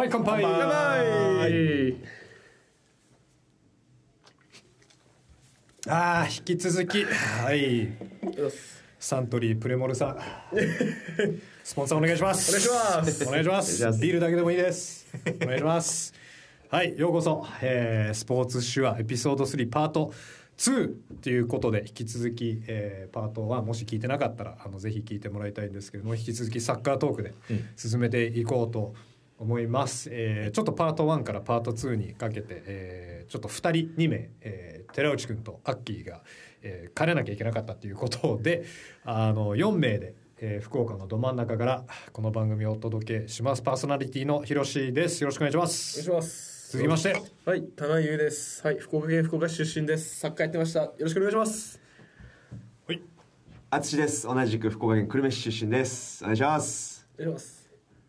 はい乾杯。乾杯。ああ引き続き。はい。サントリープレモルさん。スポンサーお願いします。お願いします。お願いします。ビールだけでもいいです。お願いします。はいようこそ、えースポーツ手話エピソード3パート2ということで引き続き、えーパート1もし聞いてなかったらあのぜひ聞いてもらいたいんですけれども引き続きサッカートークで進めていこうと思います、えーちょっとパート1からパート2にかけて、えーちょっと2人2名、えー寺内くんとアッキーが、えー帰らなきゃいけなかったということであの4名で、えー福岡のど真ん中からこの番組をお届けします。パーソナリティのひろしです。よろしくお願いしまお願いすします。続きまして。はい田中優です。はい福岡県福岡市出身です。サッカーやってました。よろしくお願いします。はい。あつしです。同じく福岡県久留米市出身です。お願いします。お願いします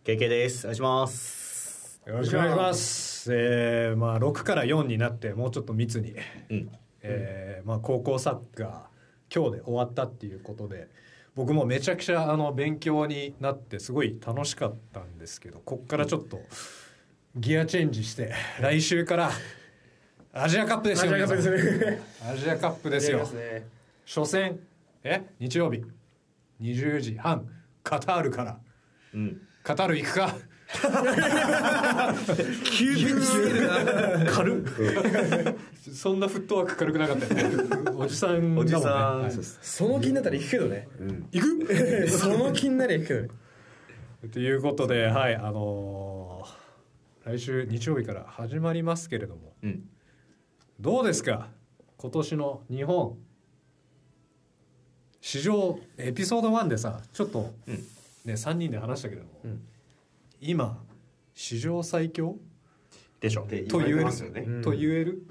KK です。お願いします。よろしくお願いします。えー、まあ6から4になってもうちょっと密に、うん。えーまあ高校サッカー今日で終わったっていうことで、僕もめちゃくちゃあの勉強になってすごい楽しかったんですけど、こっからちょっとギアチェンジして来週からアジアカップですよ。アジアカップですね皆さん。アジアカップですよ。初戦え日曜日。20時半。カタールから。うんカタール行くか。急に。軽っ。そんなフットワーク軽くなかったよね。おじさんだもんね。おじさん。はい。その気になったら行くけどね。行くその気になりゃ行くけどね。ということではい。あのー来週日曜日から始まりますけれども。うん。どうですか？今年の日本。史上エピソード1でさちょっと、うんね3人で話したけれども、うん。今史上最強？でしょ。と言える？と言える？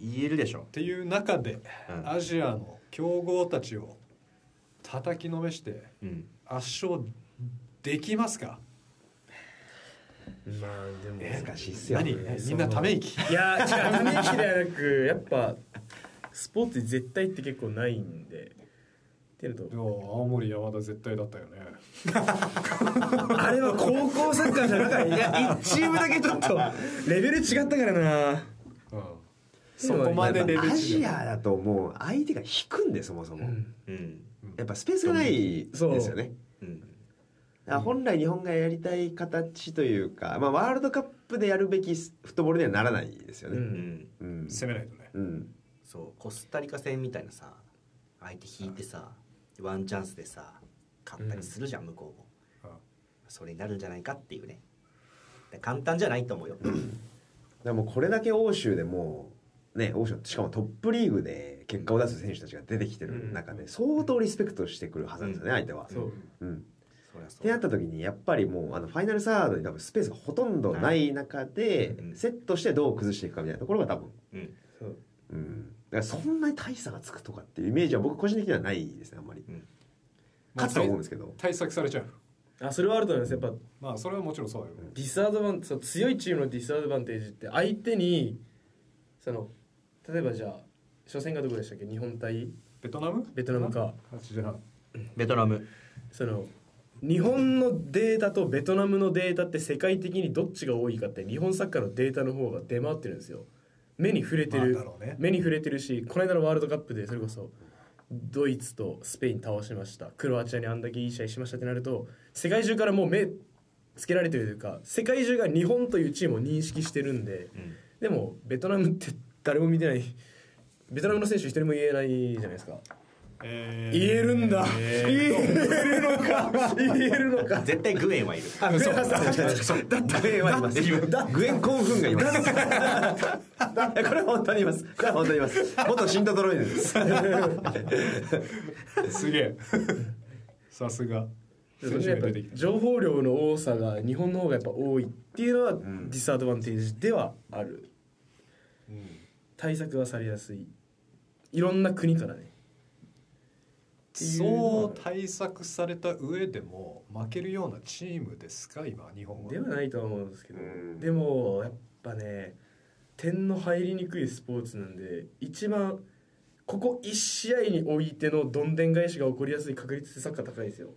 言えるでしょ。っていう中で、うん。アジアの強豪たちを叩きのめしてうん。圧勝できますか？まあでも。難しいっすよ。何？ねみんなため息？いや違うため息ではなくやっぱスポーツ絶対って結構ないんでっていうのと。でも青森山田絶対だったよね。あれは高校サッカーじゃなかった。いや1チームだけちょっと。レベル違ったからな。うん。そこまでレベル違う。アジアだともう相手が引くんでそもそも、うん。やっぱスペースがないですよね。本来日本がやりたい形というか、まあ、ワールドカップでやるべきフットボールにはならないですようね。うん。うん、攻めないとね。うん。そうコスタリカ戦みたいなさ相手引いてさワンチャンスでさ勝ったりするじゃん向こうも。うんそれになるんじゃないかっていうね。で簡単じゃないと思うよ。でもこれだけ欧州でもね欧州しかもトップリーグで結果を出す選手たちが出てきてる中で相当リスペクトしてくるはずなんですよね相手は。そう。うん、ってなった時にやっぱりもうあのファイナルサードに多分スペースがほとんどない中でうん。セットしてどう崩していくかみたいなところが多分、うん。そう。うん、だからそんなに大差がつくとかっていうイメージは僕個人的にはないですねあんまり。うん。勝つとは思うんですけど。対策されちゃう。あそれはあると思います。やっぱまあそれはもちろんそうだよ。ディスアドバンそう強いチームのディスアドバンテージって相手にその例えばじゃあ初戦がどこでしたっけ？日本対ベトナム？ベトナムか。8時半ベトナム。その日本のデータとベトナムのデータって世界的にどっちが多いかって日本サッカーのデータの方が出回ってるんですよ目に触れてる、ね。目に触れてるしこの間のワールドカップでそれこそドイツとスペイン倒しました。クロアチアにあんだけいい試合しましたってなると世界中からもう目つけられてるというか世界中が日本というチームを認識してるんで、うん。でもベトナムって誰も見てないベトナムの選手一人も言えないじゃないですかえ言えるんだ、え言えるのか。言えるのか。絶対グエンはいる。あグエンさんだってグエンはいます。グエン興奮がいます。いやこれは本当にいます。これは本当にいます。元シントドロイドです。ーすげえ。さすが。情報量の多さが日本の方がやっぱ多いっていうのはディスアドバンテージではある、対策はされやすい。いろんな国からねそう対策された上でも負けるようなチームですか？今日本は。ではないとは思うんですけど、うん。でもやっぱね点の入りにくいスポーツなんで一番ここ1試合においてのどんでん返しが起こりやすい確率ってサッカー高いですよ。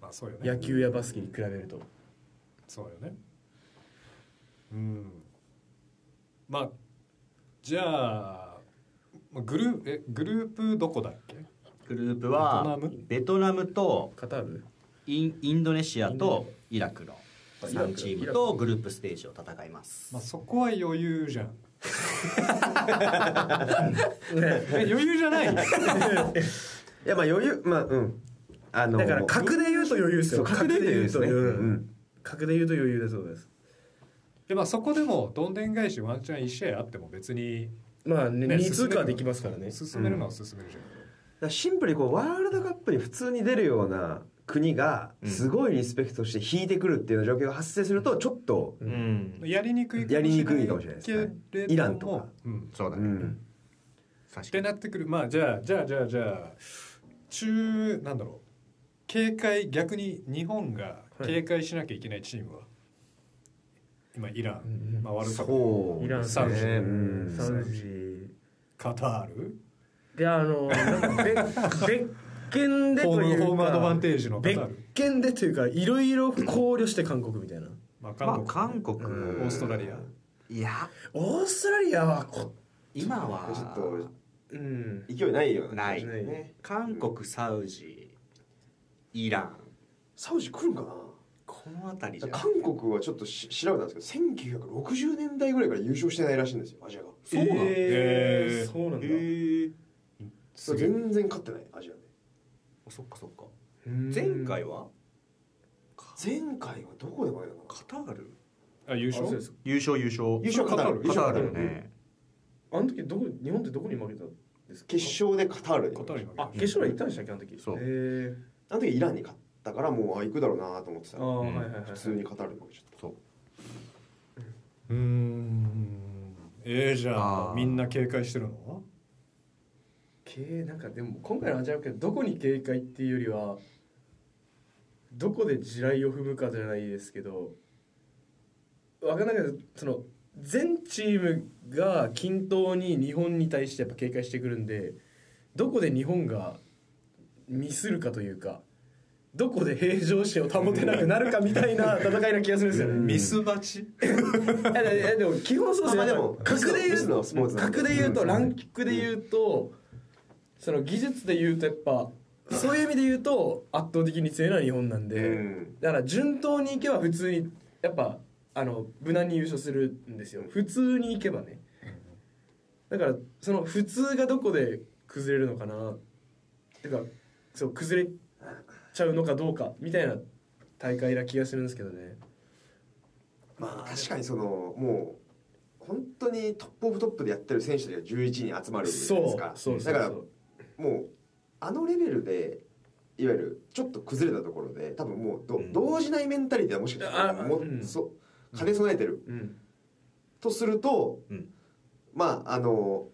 まあそうよね。野球やバスケに比べると。そうよね。うん。まあじゃあまあグループえグループどこだっけ？グループはベトナム？ベトナムとカタール？インインドネシアとイラクのあイラク。3チームとグループステージを戦います。まあそこは余裕じゃん。え余裕じゃない？いやまあ余裕まあうん。あのだから格で言うと余裕ですよ。格で言うと余裕。うんうん。格で言うと余裕だそうです。でまあそこでもどんでん返しワンチャン1試合あっても別にまあねね2通過はできますからね。進めるのは進めるじゃん、だからシンプルにこうワールドカップに普通に出るような国がすごいリスペクトして引いてくるっていうような状況が発生するとちょっと、うん。やりにくいやりにくいかもしれないですね。イランとか。うん、そうだね、うん、ってなってくる。まあじゃあじゃあじゃあじゃあ中なんだろう。警戒逆に日本が警戒しなきゃいけないチームは、今イラン、うんまあ、ワールドカップ。イランサウジねうん。サウジ。カタールであのなんか別 別件でホーというかムホームアドバンテージの別件でというかいろいろ考慮して韓国みたいな。まあ、ま韓国、あ韓国、うん。オーストラリア。いや。オーストラリアはこ今はちょっとうん。勢いないようない気がしね。韓国サウジイラン。サウジ来るんかな？この辺りじゃ。韓国はちょっとし調べたんですけど1960年代ぐらいから優勝してないらしいんですよアジアが。そうなのえーそうなんだ。へえす全然勝ってないアジアで。そっかそっか。うん。前回は？前回はどこで負けたの？かカタール？あ優勝です。優勝優勝。優勝カタール。カタールカタール。よね。あの時どこ日本ってどこに負けたんですか？決勝でカタールに。カタールに負けた。あ決勝は行ったんでしたっけあの時？そう。へえあの時イランに勝ったからもうあ行くだろうなと思ってた。らああ、うん。はいはいはい普通にカタールに負けちゃった。そう。うーん。えー、じゃあみんな警戒してるの？警なんかでも今回のアジアけどどこに警戒っていうよりはどこで地雷を踏むかじゃないですけど分かんないけどその全チームが均等に日本に対してやっぱ警戒してくるんでどこで日本がミスるかというかどこで平常心を保てなくなるかみたいな戦いな気がするんですよね。ミスバチ？でも基本そうですねまあまあでも格で言うツなんで。格で言うとうん。ランクで言うとその技術で言うとやっぱそういう意味で言うと圧倒的に強いのは日本なんでうん。だから順当にいけば普通にやっぱあの無難に優勝するんですよ。普通にいけばね。だからその普通がどこで崩れるのかな。てかそう崩れちゃうのかどうかみたいな大会な気がするんですけどね。まあ確かにそのもう本当にトップオブトップでやってる選手たちが11人集まるじゃないですか。だからもうあのレベルでいわゆるちょっと崩れたところで多分もうど、うん。動じないメンタリティはもしかしたらあもうん。そ兼ね備えてる。うん。とすると、うん。まああの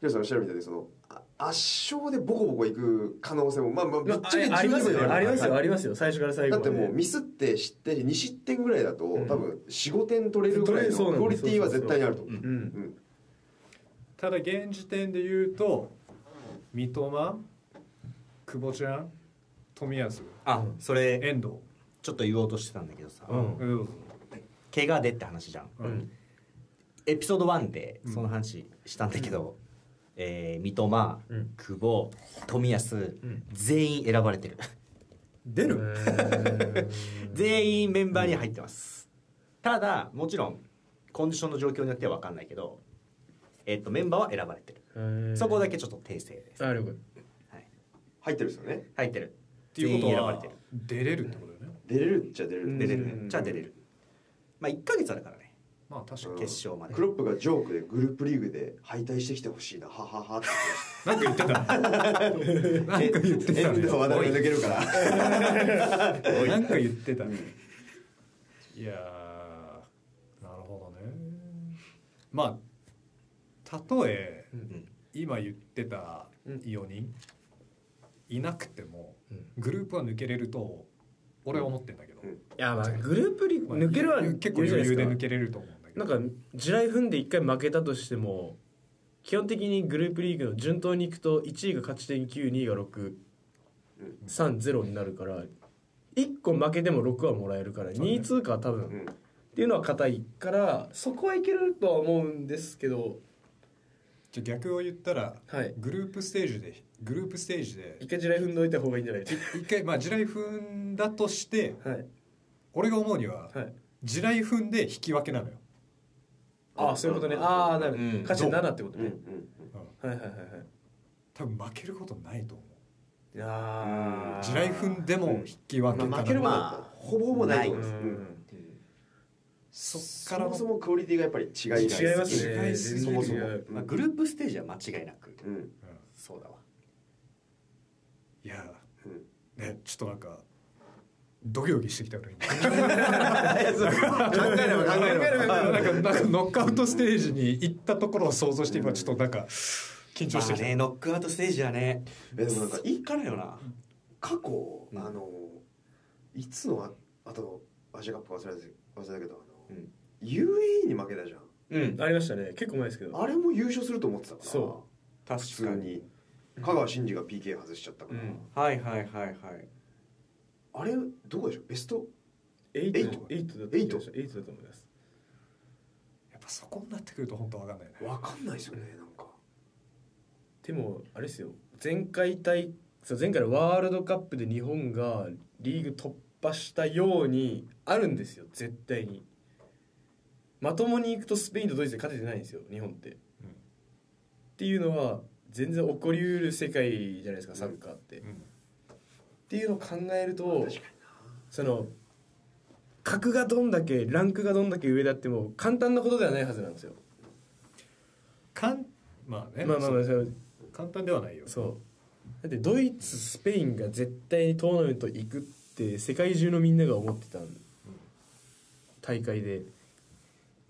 ヒロさんおっしゃるみたいにそのあ圧勝でボコボコいく可能性もまあまあぶっちゃけああります十分よありますよ。はい。ありますよ。最初から最後までだってもうミスって失点2失点ぐらいだと、ん。多分45点取れるぐらいのそうなんです。クオリティは絶対にあると。思うただ現時点で言うと三笘久保ちゃん冨安。あそれ遠藤。ちょっと言おうとしてたんだけどさ、うん。うん。怪我でって話じゃん。うん。エピソード1でその話したんだけど、えー三笘、うん。久保冨安、ん。全員選ばれてる。出る？全員メンバーに入ってます。ただもちろんコンディションの状況によっては分かんないけど、えっとメンバーは選ばれてるそこだけちょっと訂正です、あ了解はい、入ってるんですよね。入ってる。っていうことは全員選ばれてる。出れるってことだよね。出れるっちゃ出れる。うん出れる。じゃあ出れる。まあ1ヶ月あるからね。まあ確かに。うん決勝まで。クロップがジョークでグループリーグで敗退してきてほしいなはははって なんか言ってた。なんか言ってたね。遠藤渡辺抜けるから。なんか言ってたね。いやーなるほどね。まあたとえうん今言ってたうん。4人いなくてもうん。グループは抜けれると俺は思ってんだけど、うん。いやまあグループリ抜けるは結構余裕で抜るけれると思うんだけど。なんか地雷踏んで一回負けたとしても基本的にグループリーグの順当にいくと1位が勝ち点92位が630になるから1個負けても6はもらえるから2位通過は多分うん。っていうのは硬いからそこはいけるとは思うんですけどじゃあ逆を言ったら、はい。グループステージでグループステージで一回地雷踏んどいた方がいいんじゃない？です一回まあ地雷踏んだとしてかはい。俺が思うにははい。地雷踏んで引き分けなのよ、ああそういうことね。ああなる、うん。勝ち点7ってことうんうんね、うん。はいはいはいはい。多分負けることないと思う。いやー。地雷踏んでも引き分けかな、まあ、負けるはほぼほぼないと思います、ううんんそっそからのもそもクオリティがやっぱり違い違いますね。違いすぎるそもそも、まあ、グループステージは間違いなく。うん。うんそうだわ。いやうん。ねちょっとなんかドキドキしてきたから今考えれば考えればなんかなんかノックアウトステージに行ったところを想像して今ちょっとなんか緊張してきた、まあねノックアウトステージはね。えでもなんかいいからよな。過去、うんあのいつのああとアジアカップ忘れた忘れたけど UAE に負けたじゃん。うんありましたね。結構前ですけど。あれも優勝すると思ってたから。そ普通に。香川真司が PK 外しちゃったから、うん。はいはいはいはい。あれどこでしょう？ベスト？8エイト。エイトだったエイト。エイトだと思います。やっぱそこになってくると本当わかんないね。わかんないですよねなんか。でもあれですよ。前回大そう前回のワールドカップで日本がリーグ突破したようにあるんですよ。絶対にまともにいくとスペインとドイツで勝ててないんですよ日本って、っていうのは全然起こりうる世界じゃないですかサッカーって、うん。っていうのを考えるとその格がどんだけランクがどんだけ上だっても簡単なことではないはずなんですよ。かんまあね、まあまあまあ簡単ではないよ。そう。だってドイツスペインが絶対にトーナメント行くって世界中のみんなが思ってた大会で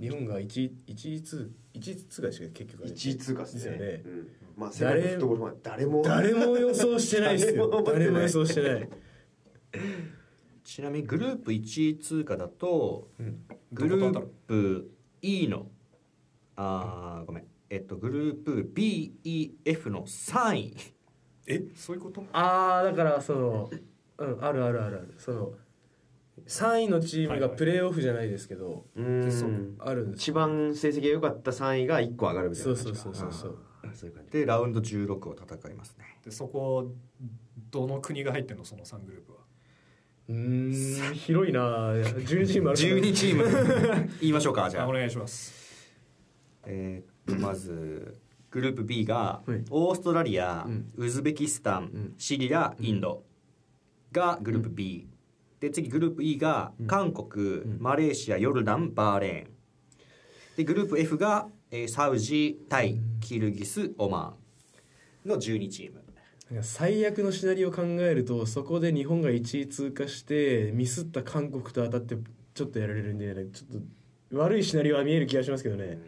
日本が 1, 1位通1位通過でしたっけ結局あれ1位通過ですよねうん、まあ世界のフットボールは誰も誰も予想してないですよ。誰も予想してない、ちなみにグループ1位通過だとうん。グループ E のあーごめん。えっとグループ BEF の3位。え？そういうこと？ああだからそのうんあるあるあるある。その3位のチームがプレーオフじゃないですけど、うん。そうあるんです。一番成績が良かった3位が1個上がるみたいそうな感じかそうそうそうそうそう。いう感じ。でラウンド16を戦いますね。でそこどの国が入ってんのその3グループは？うーん広いな。12チームあるから。12チーム。言いましょうかじゃあ。あお願いします。えーっとまずグループ B がはい。オーストラリア、うん。ウズベキスタン、ん。シリアインドがグループ B、で次グループ E が韓国、ん。マレーシアヨルダンバーレーン。でグループ F が、えーサウジタイキルギスオマーンの12チーム。最悪のシナリオを考えるとそこで日本が1位通過してミスった韓国と当たってちょっとやられるんでちょっと悪いシナリオは見える気がしますけどね。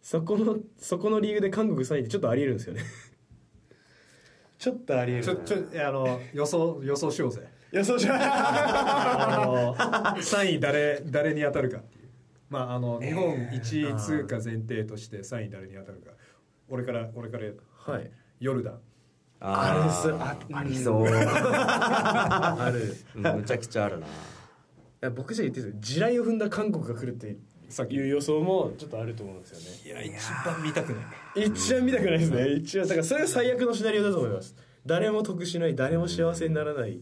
そこのそこのリーグで韓国3位ってちょっとありえるんですよね。ちょっとありえる。ちょちょあの予想予想しようぜ予想しまあの3位誰誰に当たるかっていう。まああの日本1位通過前提として3位誰に当たるか。俺から俺からはい。ヨルダンあれですあありそう。ある。うんむちゃくちゃあるな。いや僕じゃ言ってる地雷を踏んだ韓国が来るってさっきいう予想もちょっとあると思うんですよね。いや一番見たくない。一番見たくないですね。一番だからそれが最悪のシナリオだと思います。誰も得しない誰も幸せにならない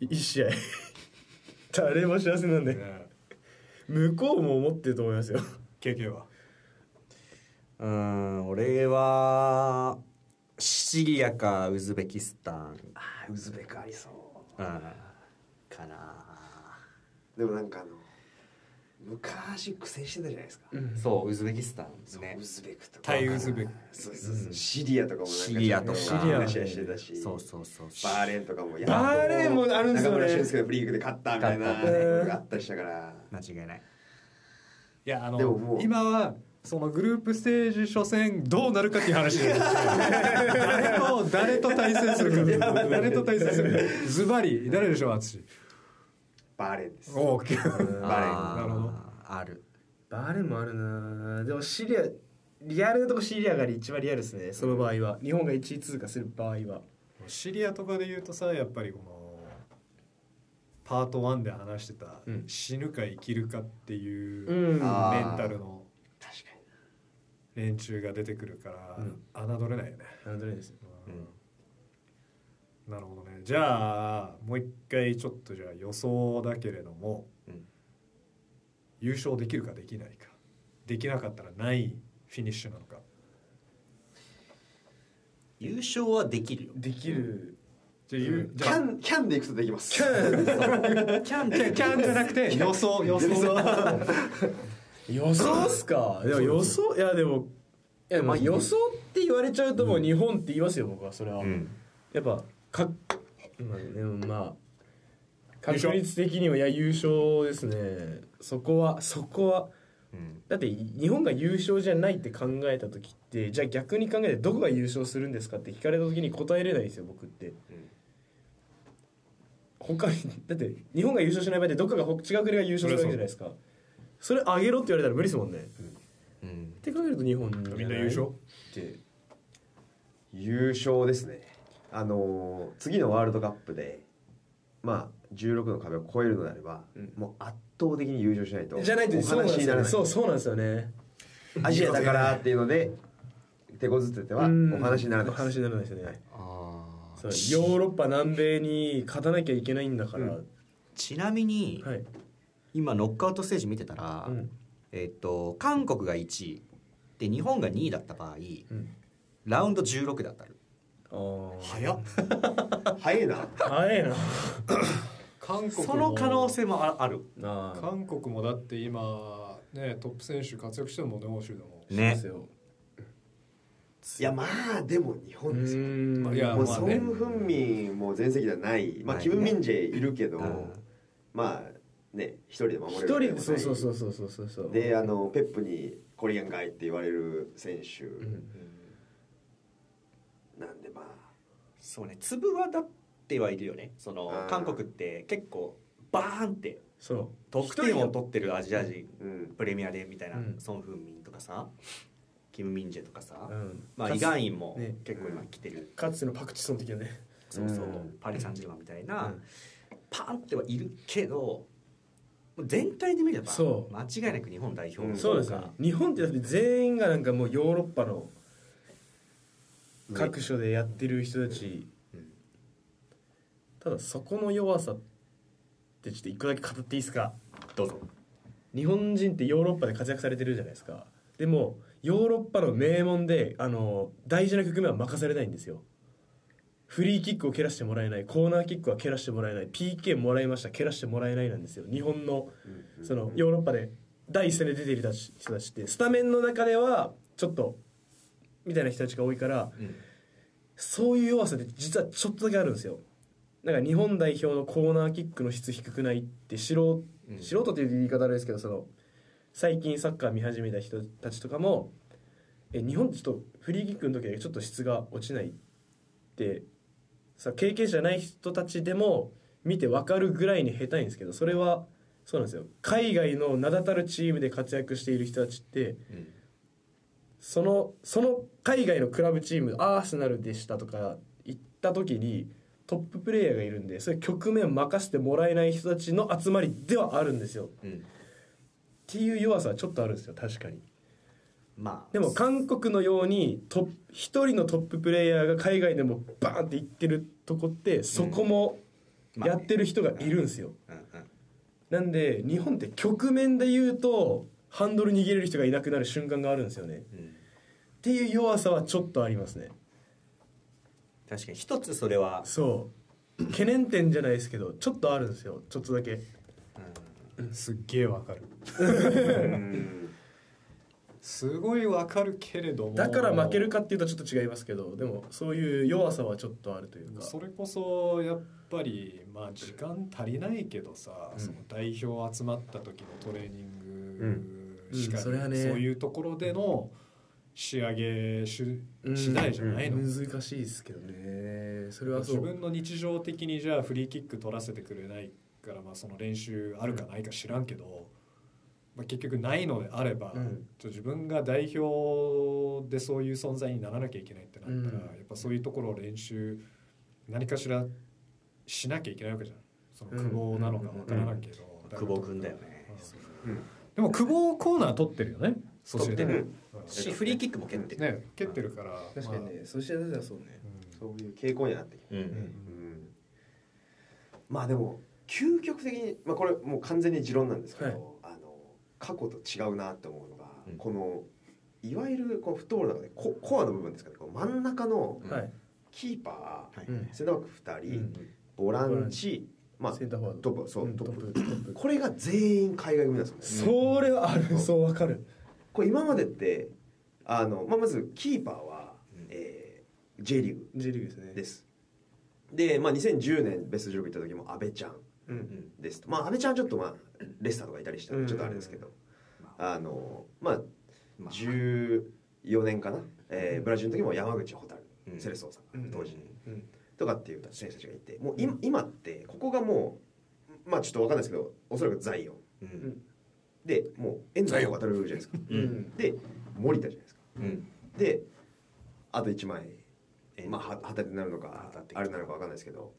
一試合。誰も幸せにならないね。向こうも思ってると思いますよ。経験は？うん俺はシリアかウズベキスタン。あーウズベクありそう。うん。かな。でもなんかあの昔苦戦してたじゃないですか、そうウズベキスタンね。ウズベクとか。タイウズベク。そうそうそう。シリアとかもなんかシリアとかシリア話ししてたし。そうそうそうバーレーンとかもやバーレーンもあるんですよね。中村俊輔がフリークで勝ったみたいな勝ったことがあったりしたから。間違いない。いやあでももう。の今はそのグループステージ初戦どうなるかっていう話で。誰と誰と対戦するか。誰と対戦するか。ズバリ誰でしょう淳バーレーンです。おー OK バーレーン。なるほど。ある。バーレーンもあるなでもシリアリアルなとこシリアが一番リアルですね。その場合は。日本が1位通過する場合は。シリアとかで言うとさやっぱりこのパート1で話してた、うん。死ぬか生きるかっていううん。メンタルの確か連中が出てくるから、うん。侮れないよね、なんとないですよ。うんなるほどね。じゃあもう一回ちょっとじゃあ予想だけれども、うん。優勝できるかできないか。できなかったらないフィニッシュなのか。優勝はできるよ。できる。じゃあ,ゆ、にじゃあキャンキャンでいくとできます。キャン。キャン。キャン。キャンじゃなくて予想。予想。予想。っすか？でも予想いやでもいやまあ予想って言われちゃうともう日本って言いますよ僕はそれは、うん。やっぱかまあでもまあ確率的にはいや優勝ですね。そこはそこはうん。だって日本が優勝じゃないって考えた時ってじゃあ逆に考えてどこが優勝するんですかって聞かれた時に答えれないんですよ僕って。他にだって日本が優勝しない場合ってどっかがほ違う国が優勝するわけじゃないですか。それあげろって言われたら無理ですもんね、うん。って考えると日本みんな優勝？って。優勝ですねあのー次のワールドカップでまあ16の壁を越えるのであれば、うん。もう圧倒的に優勝しないとじゃない話にならない。そうそうなんですよね。アジアだからっていうので手こずっててはうん。お話にならないです。お話にならないですよね、はい。ヨーロッパ南米に勝たなきゃいけないんだから、うん。ちなみに、はい、今ノックアウトステージ見てたら、うん。えっと韓国が1位で日本が2位だった場合うん、ラウンド16で当たる早っ。早いな。早いな。韓国も。その可能性もあある。ああ韓国もだって今ねトップ選手活躍してるもんね欧州でもねですよ。い。やまあでも日う本ですよ。ーん。いやもうソン・まあね。フンミンも全席ではない、まあ、キム・ミンジェいるけど、うん。まあね一人で守れる一人そうそうそうそうそうそうそう。であのペップにコリアンガイって言われる選手。うんなんでまあそうね粒はだってはいるよね。そのうん韓国って結構バーンってそう。得点を取ってるアジア人うん。プレミアでみたいな、うん。ソン・フンミンとかさキム・ミンジェとかさ、うん。まあ、イ・ガンインもね。結構今来てる、かつてのパクチソン的なね。そうそう、うん。パリ・サンジェルマンみたいな、うん。パンってはいるけどもう全体で見ればそう。間違いなく日本代表そうですよ日本ってだって全員がなんかもうヨーロッパの各所でやってる人たち、うんただそこの弱さってちょっと一個だけ語っていいですか？どうぞ。日本人ってヨーロッパで活躍されてるじゃないですか。でもヨーロッパの名門であの大事な局面は任されないんですよ。フリーキックを蹴らしてもらえないコーナーキックは蹴らしてもらえない PK もらいました蹴らしてもらえないなんですよ。日本のそのヨーロッパで第一線で出ている人たちってスタメンの中ではちょっとみたいな人たちが多いからうん。そういう弱さって実はちょっとだけあるんですよ。だから日本代表のコーナーキックの質低くないって素人うん。素人っていう言い方あれですけどその最近サッカー見始めた人たちとかもえ日本ってちょっとフリーキックの時だけちょっと質が落ちないってさ経験者じゃない人たちでも見て分かるぐらいに下手いんですけどそれはそうなんですよ。海外の名だたるチームで活躍している人たちってうんそのその海外のクラブチームアーセナルでしたとか行った時にトッププレイヤーがいるんでそういう局面を任せてもらえない人たちの集まりではあるんですよ。うん。っていう弱さはちょっとあるんですよ確かに。まあ。でも韓国のようにトップ一人のトッププレイヤーが海外でもバーンって行ってるとこってそこもやってる人がいるんですよ。なんで日本って局面で言うとハンドル握れる人がいなくなる瞬間があるんですよね。うんっていう弱さはちょっとありますね。確かに一つそれは、そう。懸念点じゃないですけどちょっとあるんですよ。ちょっとだけ。すっげえわかる。うん。すごいわかるけれども。だから負けるかっていうとちょっと違いますけどでもそういう弱さはちょっとあるというか。それこそやっぱりまあ時間足りないけどさ、うん。その代表集まった時のトレーニングしかり、うんそれはね。そういうところでの仕上げし次第じゃないの、難しいですけどね。それはそう。自分の日常的にじゃあフリーキック取らせてくれないから、まあ、その練習あるかないか知らんけど、まあ、結局ないのであれば、うん。自分が代表でそういう存在にならなきゃいけないってなったら、うん。やっぱそういうところを練習何かしらしなきゃいけないわけじゃん。その久保なのかわからないけど、久保君だよねでも久保コーナー取ってるよね。そして取ってるうんしフリーキックも蹴ってる。ね蹴ってるから。確かにね、そしてはそうね。そういう傾向にはなってきてうん。うん。まあでも究極的に、まあ、これもう完全に持論なんですけど、はい。あの過去と違うなって思うのが、うん。このいわゆるこのフットボールの中でココアの部分ですかね。こう真ん中のキーパはい。ー、うんセンターバック2人、うん。ボランチ、まあ、センターフォワード。トップそう、うんトップ。これが全員海外組なんですよね。それはある。そうわかるこれ今までってあの、まあ、まずキーパーは、うん。えー J リーグ J リーグですね。です。で、まあ、2010年ベスト16行った時も阿部ちゃんうんですと。まあ阿部ちゃんはちょっとまあレスターとかいたりした。ちょっとあれですけど、あ。のまあまあ。14年かな、えーブラジルの時も山口蛍、うん。セレソーさんうん。当時、うんとかっていう選手たちがいてもう今今ってここがもうまあちょっと分かんないですけどおそらくザイオン。うん。でもう遠藤航じゃないですか。うん。で森田じゃないですか。うん。であと1枚えまあは旗手になるのかあれなのか分かんないですけど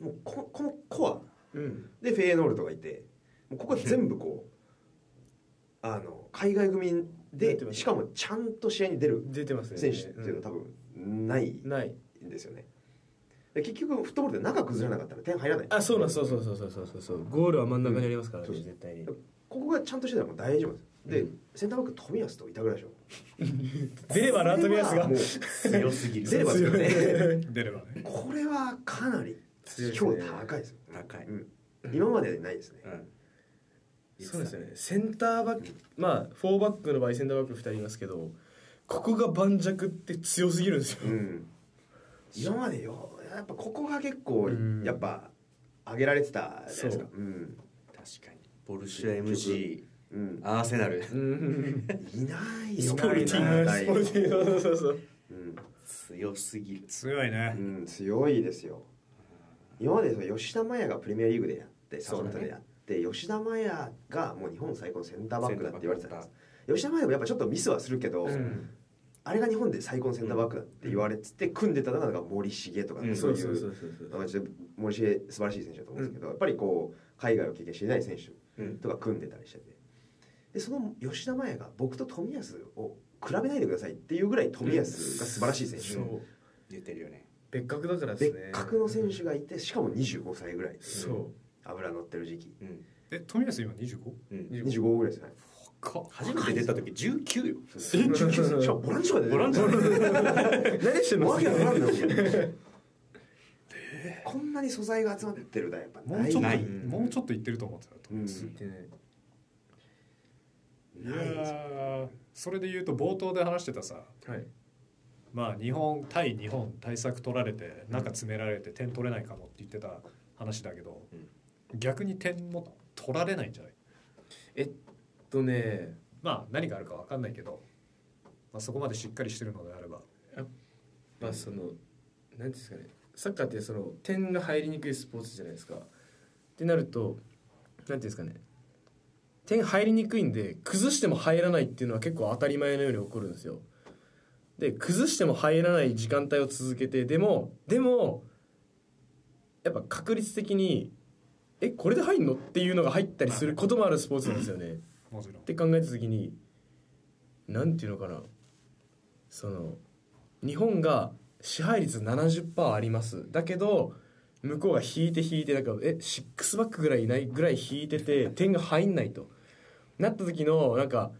もうここのコア。うん。でフェーノールとかいてもうここは全部こうあの海外組でしかもちゃんと試合に出る出てますね。選手っていうのは多分ないない。んですよね。で結局フットボールで中崩れなかったら点入らない。あそうなんそうそうそうそうそうそうそう。ゴールは真ん中にありますからねうん。絶対に。ここがちゃんとしてたらもう大丈夫です。で、うん。センターバック冨安と板倉でしょ。出ればラトビアスが。強すぎる。出ればですよね出ればね。これはかなり強ね。今日高いですよ。高い。うん、今までないですね、うん。そうですよね。センターバックまあ4バックの場合センターバック2人いますけどここが盤石って強すぎるんですよ。うん、今までよやっぱここが結構うん。やっぱ上げられてたじゃないですか。そう。うん。確かに。ボルシュア MG うん、アーセナル。うん。いないスよポルティング。いないスポルティング。そうそうそう。うん。強すぎる。強いね。うん、強いですよ。今までその吉田麻也がプレミアリーグでやってサそうだね。ソンタでやって、吉田麻也がもう日本最高のセンターバックだって言われてたんです。吉田麻也もやっぱちょっとミスはするけど、うんあれが日本で最高のセンターバックだって言われてて、組んでたのが森重とか、うん。そういう森重素晴らしい選手だと思うんですけど、やっぱりこう海外を経験していない選手うんとか組んでたりしてて。でその吉田麻也が僕と冨安を比べないでくださいっていうぐらい冨安が素晴らしい選手、そう。言ってるよね。別格だからです別ね格の選手がいてしかも25歳ぐらい。そ油乗ってる時期。うん。え富安今 25? うん。う25ぐらいですね。か初めて出た時19よ。え19歳しかもボランチまでボランチまで何してんのわけわかんないこんなに素材が集まってるだやっぱもうちょっとない。もうちょっと言ってると思ってた富安うん。でねいやーそれで言うと冒頭で話してたさ。はい。まあ日本対日本対策取られて中詰められて点取れないかもって言ってた話だけど、逆に点も取られないんじゃない？えっとねまあ何があるか分かんないけど、まあ、そこまでしっかりしてるのであれば。まあその何ていうんですかね。サッカーってその点が入りにくいスポーツじゃないですか。ってなると何ていうんですかね。点入りにくいんで崩しても入らないっていうのは結構当たり前のように起こるんですよ。で崩しても入らない時間帯を続けてでもでもやっぱ確率的にえこれで入んの？っていうのが入ったりすることもあるスポーツなんですよねもちろん。って考えた時になんていうのかな。その日本が支配率70%あります。だけど向こうが引いて引いてなんかえシックスバックぐらいいないぐらい引いてて 点が入んないと。なった時のなんか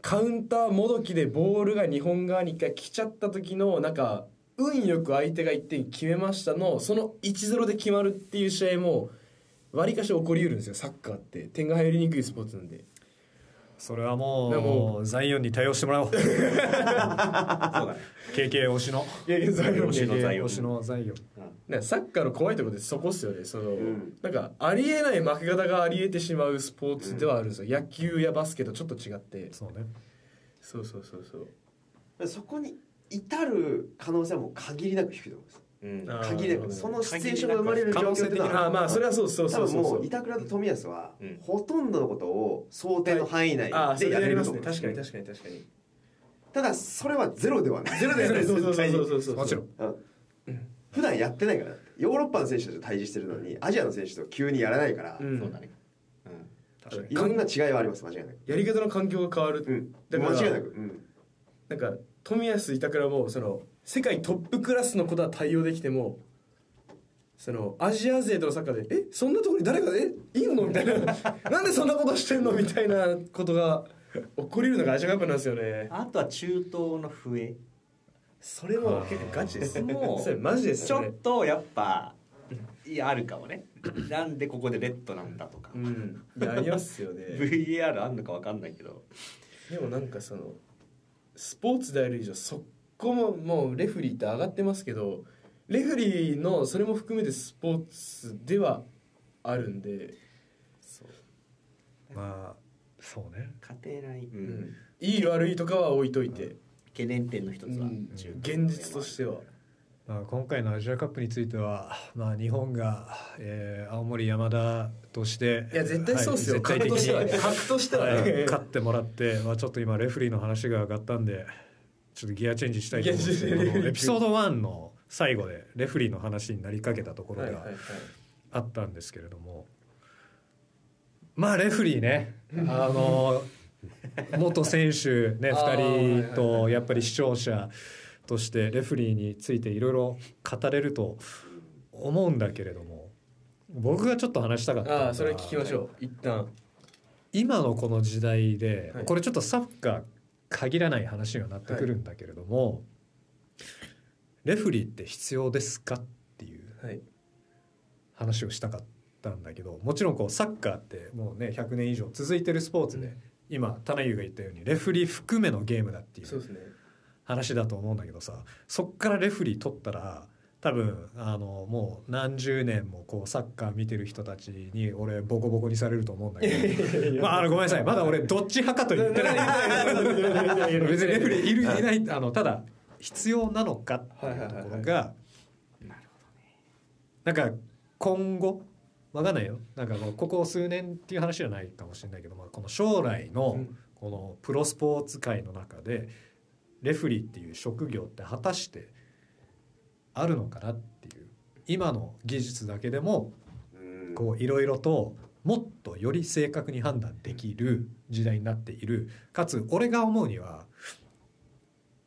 カウンターもどきでボールが日本側に一回来ちゃった時のなんか運よく相手が1点決めましたのその1-0で決まるっていう試合もわりかし起こりうるんですよサッカーって。点が入りにくいスポーツなんでそれはでももうザイオンに対応してもらおう。そうだね KK 推しの。いやいやザイオン推しのザイオン推しのザイオンなん。かサッカーの怖いところってそこっすよね。その、ん。なんかありえない負け方がありえてしまうスポーツではあるんですよ、野球やバスケとちょっと違って。そうね。そうそうそうそう。そこに至る可能性はもう限りなく低いと思います限りなくそのシチュエーションが生まれる状況っていうのはあまあそれはそうそうそうそうそう。もう板倉と冨安はうん。ほとんどのことを想定の範囲内でやれやりますね。ると思う確かに確かに確かに。ただそれはゼロではない。ゼロでやるそうそうそうそうそうもちろん。うん普段やってないからヨーロッパの選手たちと対峙してるのにアジアの選手と急にやらないから、うん。そうだね。確かに。いろんな違いはあります間違いなくやり方の環境が変わる、うん。だから間違いなく、うん、なんか冨安板倉もその世界トップクラスのことは対応できてもそのアジア勢とのサッカーで「えそんなところに誰かえいいの?」みたいな「なんでそんなことしてんの?」みたいなことが起こりうるのがアジアカップなんですよね。あとは中東の笛。それも結構ガチです。もう それマジですちょっとやっぱいやあるかもね。なんでここでレッドなんだとか、うん。ありますよね。VAR あんのか分かんないけど。でもなんかそのスポーツである以上そこももうレフリーって上がってますけどレフリーのそれも含めてスポーツではあるんで、そう。まあそうね。家庭内、ううん。ん、いい悪いとかは置いといて、懸念点の一つは。うん。中現実としては。まあ、今回のアジアカップについては、まあ、日本が、えー青森山田としていや絶対そうですよ、はい絶対的に、格としてははいね勝ってもらって、まあ、ちょっと今レフリーの話が上がったんでちょっとギアチェンジしたいと思うんですけどエピソード1の最後でレフリーの話になりかけたところがあったんですけれども、まあレフリーね。あの 元選手ねあー2人とやっぱり視聴者としてレフリーについていろいろ語れると思うんだけれども僕がちょっと話したかったのがああそれ聞きましょう。一旦。今のこの時代で、はい。これちょっとサッカー限らない話にはなってくるんだけれども、レフリーって必要ですかっていうはい。話をしたかったんだけどもちろんこうサッカーってもうね100年以上続いてるスポーツで、うん。今棚優が言ったようにレフリー含めのゲームだっていう話だと思うんだけどさそっからレフリー取ったら多分あのもう何十年もこうサッカー見てる人たちに俺ボコボコにされると思うんだけど。まああのごめんなさい。まだ俺どっち派かと言ってない。別にレフリーいるいないあのただ必要なのかっていうところがなんか今後わかんないよ。なんかここ数年っていう話じゃないかもしれないけど、まあ、この将来のうん。このプロスポーツ界の中でレフリーっていう職業って果たしてあるのかなっていう。今の技術だけでもうん。こういろいろともっとより正確に判断できる時代になっている。かつ俺が思うには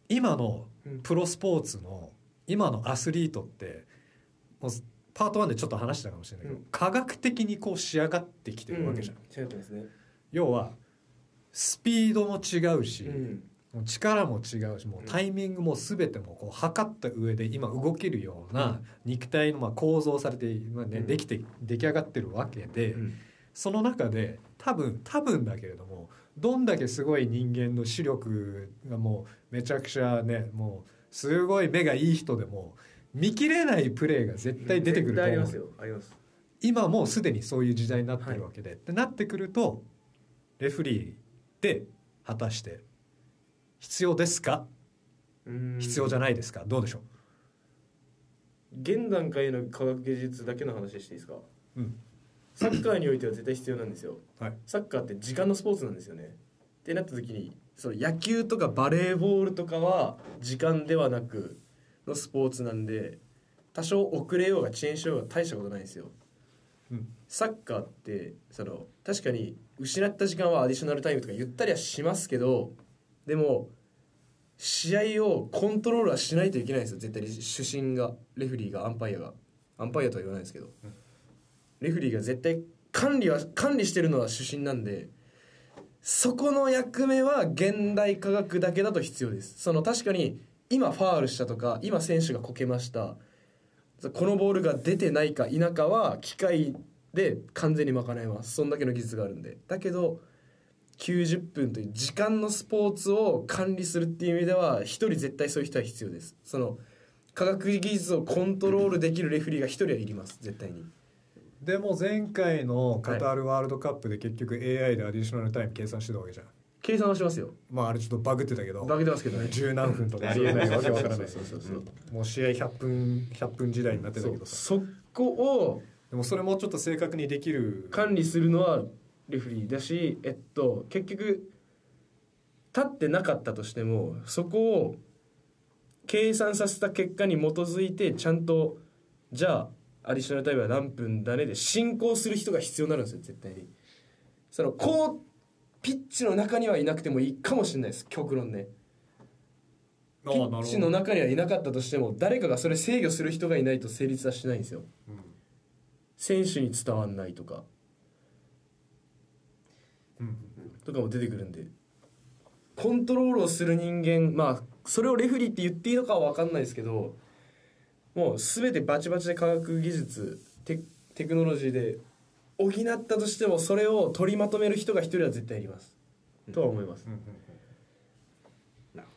今のプロスポーツの今のアスリートってもうパート1でちょっと話したかもしれないけど、うん。科学的にこう仕上がってきてるわけじゃん、要はスピードも違うし、うんもう力も違うしもうタイミングも全てもこう測った上で今動けるような肉体のまあ構造されて、まあねうん。できて出来上がってるわけで、うん。その中で多分多分だけれどもどんだけすごい人間の視力がもうめちゃくちゃねもうすごい目がいい人でも見切れないプレーが絶対出てくると思う。絶対ありますよ。あります。今もうすでにそういう時代になってるわけで、ってなってくるとレフリーって果たして必要ですか？必要じゃないですか？どうでしょ現段階の科学技術だけの話していいですか？う、うん。サッカーにおいては絶対必要なんですよ。はい、サッカーって時間のスポーツなんですよね。ってなった時にその野球とかバレーボールとかは時間ではなくのスポーツなんで多少遅れようが遅延しようが大したことないんですよ。うん。サッカーってその確かに失った時間はアディショナルタイムとか言ったりはしますけどでも試合をコントロールはしないといけないんですよ。絶対に主審がレフリーがアンパイアが。アンパイアとは言わないですけど、レフリーが絶対管理は管理してるのは主審なんでそこの役目は現代科学だけだと必要です。その確かに今ファールしたとか今選手がこけました。このボールが出てないか否かは機械で完全に賄えます。そんだけの技術があるんで。だけど90分という時間のスポーツを管理するっていう意味では一人絶対そういう人は必要です。その科学技術をコントロールできるレフェリーが一人はいります絶対に。でも前回のカタールワールドカップで結局 AI でアディショナルタイム計算してたわけじゃん。計算はしますよ。まああれちょっとバグってたけど。バグってますけどね。十何分とかありえないわけわからないそうそうそうそうもう試合100分100分時代になってたけどさ。そこをでもそれもちょっと正確にできる。管理するのはレフェリーだしえっと結局立ってなかったとしてもそこを計算させた結果に基づいてちゃんとじゃあアディショナルタイムは何分だねで進行する人が必要になるんですよ絶対に。そのこうピッチの中にはいなくてもいいかもしれないです極論ね。ピッチの中にはいなかったとしても誰かがそれ制御する人がいないと成立はしないんですよ、うん。選手に伝わんないとか。うんとかも出てくるんで。コントロールをする人間まあそれをレフリーって言っていいのかは分かんないですけどもう全てバチバチで科学技術テテクノロジーで補ったとしてもそれを取りまとめる人が一人は絶対いります、とは思います、うんうん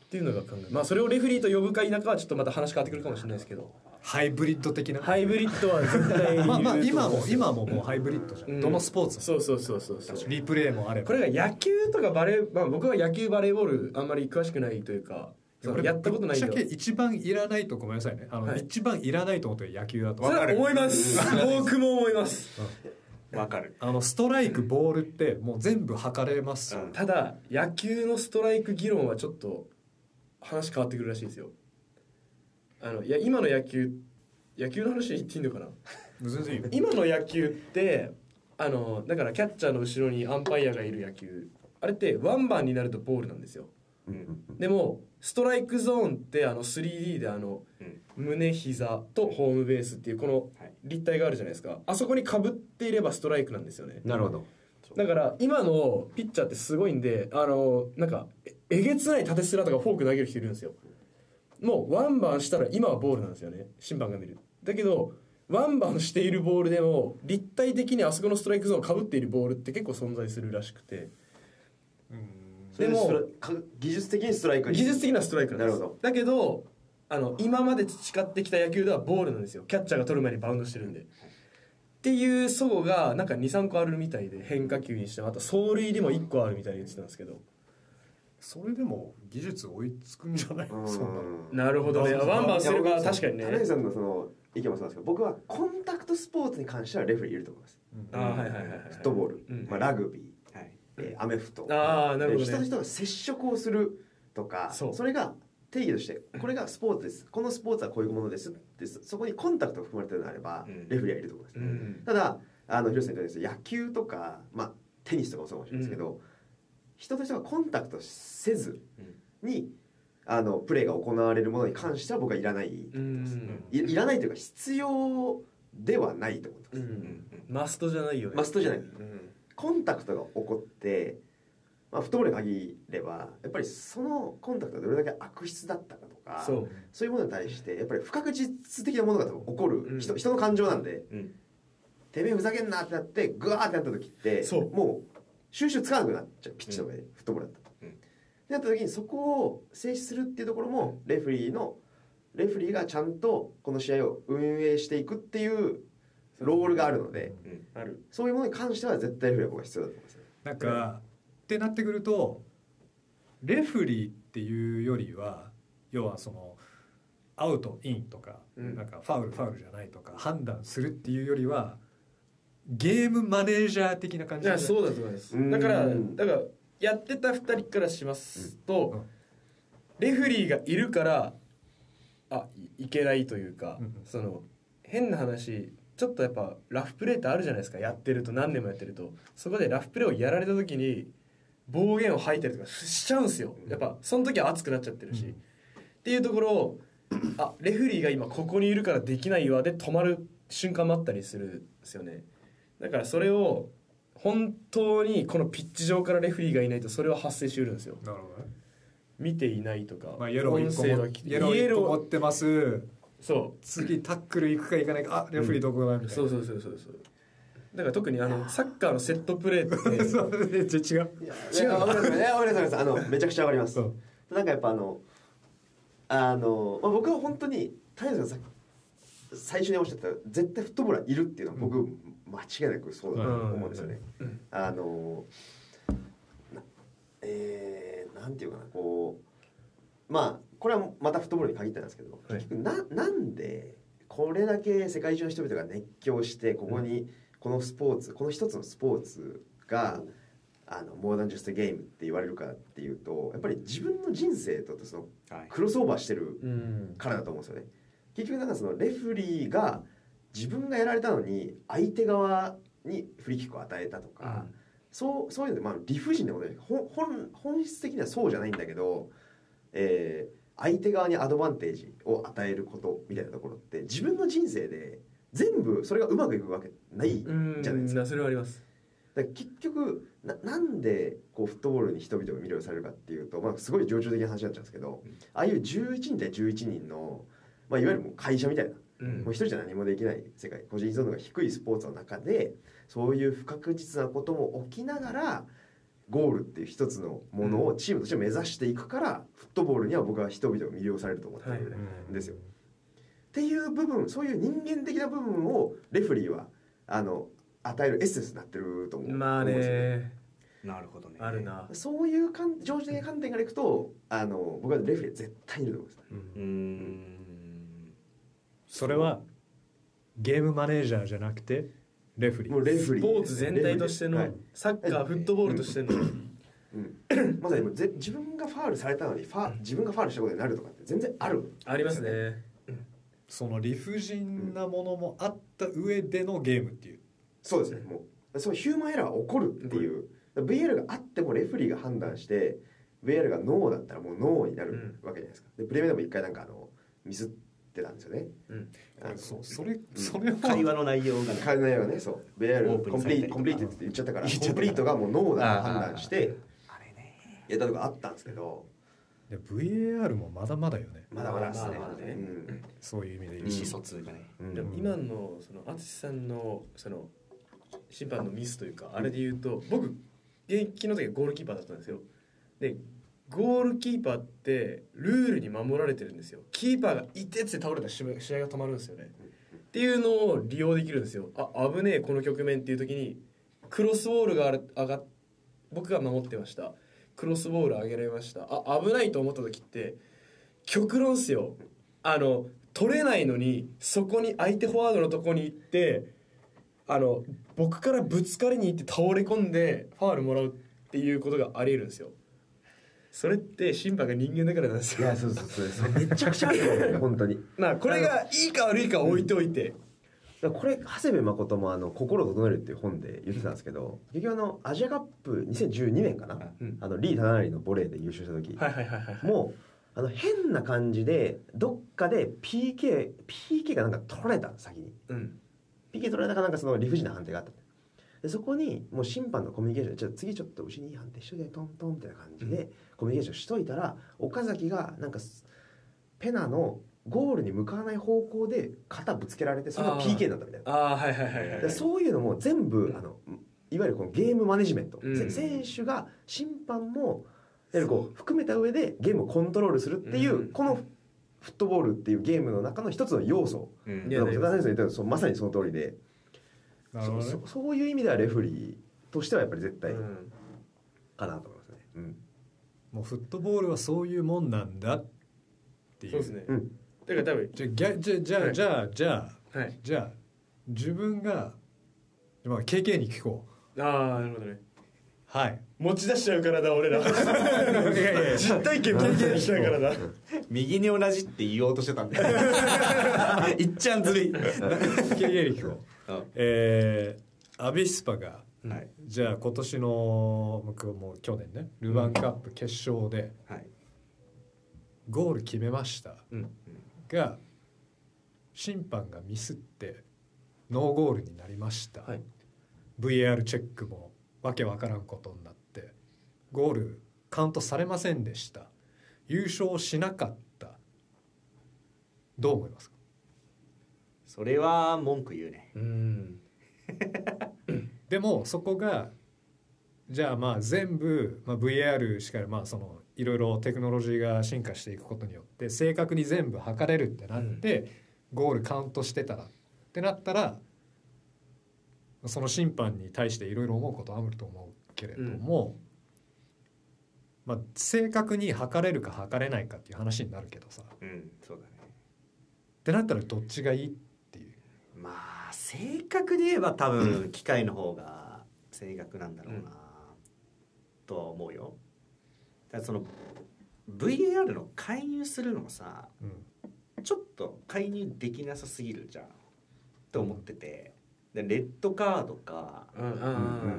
っていうのが考え。まあそれをレフリーと呼ぶか否かはちょっとまた話変わってくるかもしれないですけどハイブリッド的な？ハイブリッドは絶対まあまあ今も今ももうハイブリッドじゃん、うん。どのスポーツも。そうそうそうそうそう。リプレイもあれば。これが野球とかバレー、まあ、僕は野球バレーボールあんまり詳しくないというかやったことないけ一番いらないとごめんなさいね。あの、はい。一番いらないと思ってる野球だと。それは思います。僕も思います。わかる。あのストライクボールってもう全部測れますよ、うん。ただ野球のストライク議論はちょっと話変わってくるらしいですよあのいや今の野球野球の話言っていいのかな？全然いいよ。今の野球ってあのだからキャッチャーの後ろにアンパイアがいる野球。あれってワンバンになるとボールなんですよ。うんでもストライクゾーンってあの 3D であのうん。胸膝とホームベースっていうこのはい。立体があるじゃないですか。あそこにかぶっていればストライクなんですよね。なるほど。だから今のピッチャーってすごいんであのなんかええげつない縦スラとかフォーク投げる人いるんですよもうワンバンしたら今はボールなんですよね。審判が見る。だけどワンバンしているボールでも立体的にあそこのストライクゾーンかぶっているボールって結構存在するらしくて。ででもも技術的にストライクに技術的なストライクなんですなるほど。だけどあの今まで培ってきた野球ではボールなんですよ。キャッチャーが取る前にバウンドしてるんで。っていう齟齬がなんか23個あるみたいで変化球にしてまた走塁にも1個あるみたいに言ってたんですけどそれでも技術追いつくんじゃない？うん。そんなの。なるほどね。ワンバンすれば確かにね。種市さんのその意見もそうなんですけど僕はコンタクトスポーツに関してはレフェリーいると思います。あーはいはいはいはいフットボール、うん。まあ、ラグビー、はい。えーアメフト。あーなるほど人と人が接触をするとかそう。れが定義としてこれがスポーツです。このスポーツはこういうものです。ってそこにコンタクトが含まれてるのであれば、うん。レフェリーはいると思います、うん。ただあの広瀬さん言ったように野球とか、まあ、テニスとかもそうかもしれないですけど、人と人がコンタクトせずにあのプレーが行われるものに関しては僕はいらない、うん。いいらないというか必要ではないと思ってます、うん。マストじゃないよね。マストじゃない。うん。コンタクトが起こって、まあ、フットボールに限ればやっぱりそのコンタクトがどれだけ悪質だったかとかそう。いうものに対してやっぱり不確実的なものが多分起こるうん。人,、人の感情なんでうん。てめえふざけんなってなってグワーってなった時ってそう。もう収集つかなくなっちゃう。ピッチの上で、フットボールだったら。うん。ってなった時にそこを制止するっていうところもレフェリーのレフェリーがちゃんとこの試合を運営していくっていうロールがあるのでうん。ある。そういうものに関しては絶対レフェリーは僕は必要だと思います。ね。なんか、ってなってくるとレフリーっていうよりは要はそのアウトインとか、うん。なんかファウルファウルじゃないとか判断するっていうよりはゲームマネージャー的な感じういやそうだと思います。うん。だからだからやってた2人からしますと、うん。レフェリーがいるからあいいけないというか、うんその変な話ちょっとやっぱラフプレーってあるじゃないですか。やってると何年もやってると。そこでラフプレーをやられた時に暴言を吐いたりとかしちゃうんですよ。やっぱその時は熱くなっちゃってるし、うん。っていうところをあレフェリーが今ここにいるからできないわで止まる瞬間もあったりするんですよねだからそれを本当にこのピッチ上からレフェリーがいないとそれは発生しうるんですよ。なるほどね、見ていないとか、まあ、イエロー1個も音声がイエロー1個持ってます。そ次タックル行くか行かないかあレフェリーどこだみたいな、うそうそうそうそうそう。だから特にあのサッカーのセットプレーって。そうめっちゃ違う。違うわかりますいやわかりめちゃくちゃわかります。なんかやっぱあのあの、まあ、僕は本当に谷さんがさ最初におっしゃった絶対フットボールはいるっていうのは僕、間違いなくそうだと思うんですよね、うん。あのなえー、なんていうかなこうまあこれはまたフットボールに限ったんですけど、はい。結局ななんでこれだけ世界中の人々が熱狂してここにこのスポーツこの一つのスポーツがあのモーダンジャストゲームって言われるかっていうとやっぱり自分の人生とそのはい。クロスオーバーしてるうん。からだと思うんですよね結局なんかそのレフリーが自分がやられたのに相手側にフリーキックを与えたとか、そうそういうのまあ理不尽なことで本本本質的にはそうじゃないんだけど、えー相手側にアドバンテージを与えることみたいなところって自分の人生で全部それがうまくいくわけないじうんゃないですか。なそれはあります。だ結局ななんでこうフットボールに人々が魅了されるかっていうと、まあ、すごい情緒的な話になっちゃうんですけどああいう11人対11人の、まあ、いわゆるもう会社みたいな。うん。もう一人じゃ何もできない世界個人依存度が低いスポーツの中でそういう不確実なことも起きながらゴールっていう一つのものをチームとして目指していくから、フットボールには僕は人々が魅了されると思ってるんですよ。っていう部分そういう人間的な部分をレフリーはあの与えるエッセンスになってると思う。んですよね。なるほどね。あるな。そういう観常識的な観点からいくとあの僕はレフリーは絶対にいると思います。うーんそれはゲームマネージャーじゃなくてレフリー。もうレフリー。スポーツ全体としてのはいサッカーフットボールとしての。うん、まさにもうぜ自分がファールされたのにファ自分がファールしたことになるとかって全然ある。ありますね。その理不尽なものもあった上でのゲームっていう。そうですね。もうそうヒューマンエラーが起こるっていう。VAR があってもレフェリーが判断して VAR がノーだったらもうノーになるわけじゃないですか。でプレミアでも一回なんかあのミスってたんですよね。うん。そうそれそれは会話の内容がね。会話がねそう。ープンコンプリートコンプリートって言っちゃったからコンプリートがもうノーだと判断してあれねやったとこあったんですけど。で VAR もまだまだよね。まだまだですね。まだまだね。うん。そういう意味で意言うと。思疎通がね。うん。でも今のその淳さんのその審判のミスというかあれで言うと僕現役の時はゴールキーパーだったんですよ。でゴールキーパーってルールに守られてるんですよ。キーパーがいてって倒れたら試合が止まるんですよね。っていうのを利用できるんですよ。あ危ねえこの局面っていう時にクロスボールが上がっ僕が守ってました。クロスボール上げられました。あ危ないと思った時って極論っすよ。あの取れないのにそこに相手フォワードのとこに行ってあの僕からぶつかりに行って倒れ込んでファールもらうっていうことがありえるんですよ。それって審判が人間だからなんですよ。いやそうそうそうそれめちゃくちゃあるよ本当に。まあこれがいいか悪いかは置いておいて。だからこれ長谷部誠もあの「心を整える」っていう本で言ってたんですけど結局あのアジアカップ2012年かな、うん。あのリー・タナリのボレーで優勝した時、はいはいはいはいはい。もうあの変な感じでどっかで PK, PK がなんか取られたの先に。うん。PK 取られたかなんかその理不尽な判定があったでそこにもう審判のコミュニケーションじゃあ次ちょっとうちにいい判定しといてトントンみたいな感じでコミュニケーションしといたら岡崎がなんかペナのゴールに向かわない方向で肩ぶつけられてそれが PK になったみたいな。ああはいはいはいはいでそういうのも全部あのいわゆるこのゲームマネジメント、うん。せ選手が審判もいわゆるこう含めた上でゲームをコントロールするっていう、うん。このフットボールっていうゲームの中の一つの要素。うん。まさにその通りで、なるほどね。そそそういう意味ではレフェリーとしてはやっぱり絶対うんかなと思いますね。うん。もうフットボールはそういうもんなんだっていう。そうですね。うん。だから多分じゃあぎゃじゃあじゃあはい。じゃあじゃあはい。じゃあ自分がまあ KK に聞こう。ああなるほどね。はい。持ち出しちゃうからだ俺ら。いやいや実体験経験しちゃうからだ。右に同じって言おうとしてたんで いっちゃんずるい。KK に聞こう。うんえーアビスパがはい。じゃあ今年の僕もう去年ねルヴァンカップ決勝ではい。ゴール決めました。うん。が審判がミスってノーゴールになりました、はい。VAR チェックもわけわからんことになってゴールカウントされませんでした。優勝しなかった。どう思いますか？それは文句言うね。うん。でもそこがじゃあまあ全部、まあ、VAR しかりまあそのいろいろテクノロジーが進化していくことによって正確に全部測れるってなって、ゴールカウントしてたらってなったらその審判に対していろいろ思うことあると思うけれども、まあ、正確に測れるか測れないかっていう話になるけどさ。っうんそうだね。てなったらどっちがいい？っ正確で言えば多分機械の方が正確なんだろうな、とは思うよ。だからその VAR の介入するのもさうん。ちょっと介入できなさすぎるじゃんと思ってて。でレッドカードかうんうんうんう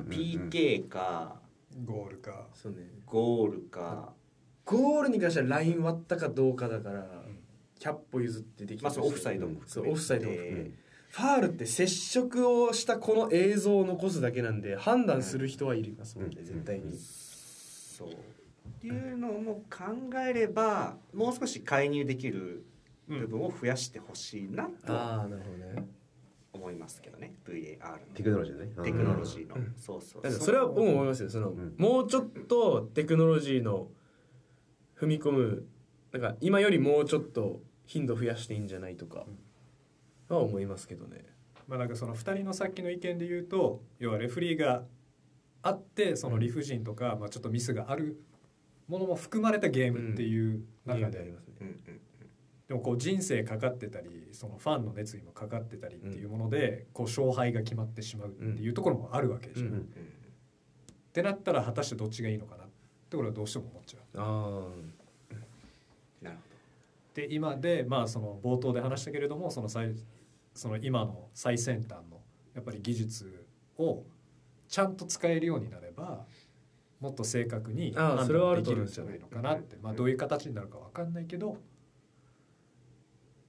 ん PK かゴールか。そうね。ゴールか。ゴールに関してはライン割ったかどうかだから100歩譲ってできまあオフサイドも含めオフサイドも含めファールって接触をしたこの映像を残すだけなんで判断する人はいりますもんね、うん。絶対に、そう。っていうのも考えればもう少し介入できる部分を増やしてほしいなとはああなるほどね。思いますけどね VAR の。テクノロジーね。テクノロジーの、うん。そうそう。だからそれは僕も思いますよ。その、ん。もうちょっとテクノロジーの踏み込むなんか今よりもうちょっと頻度増やしていいんじゃないとかは思いますけどね。まあなんかその2人のさっきの意見で言うと要はレフリーがあってその理不尽とか、まあ、ちょっとミスがあるものも含まれたゲームっていう中で、でもこう人生かかってたりそのファンの熱意もかかってたりっていうもので、こう勝敗が決まってしまうっていうところもあるわけでしょ。うん。うんってなったら果たしてどっちがいいのかなって俺はどうしても思っちゃう。あなるで今でまあその冒頭で話したけれどもその最その今の最先端のやっぱり技術をちゃんと使えるようになればもっと正確に判ああそれはあ断できるんじゃないのかなって。まあどういう形になるかわかんないけど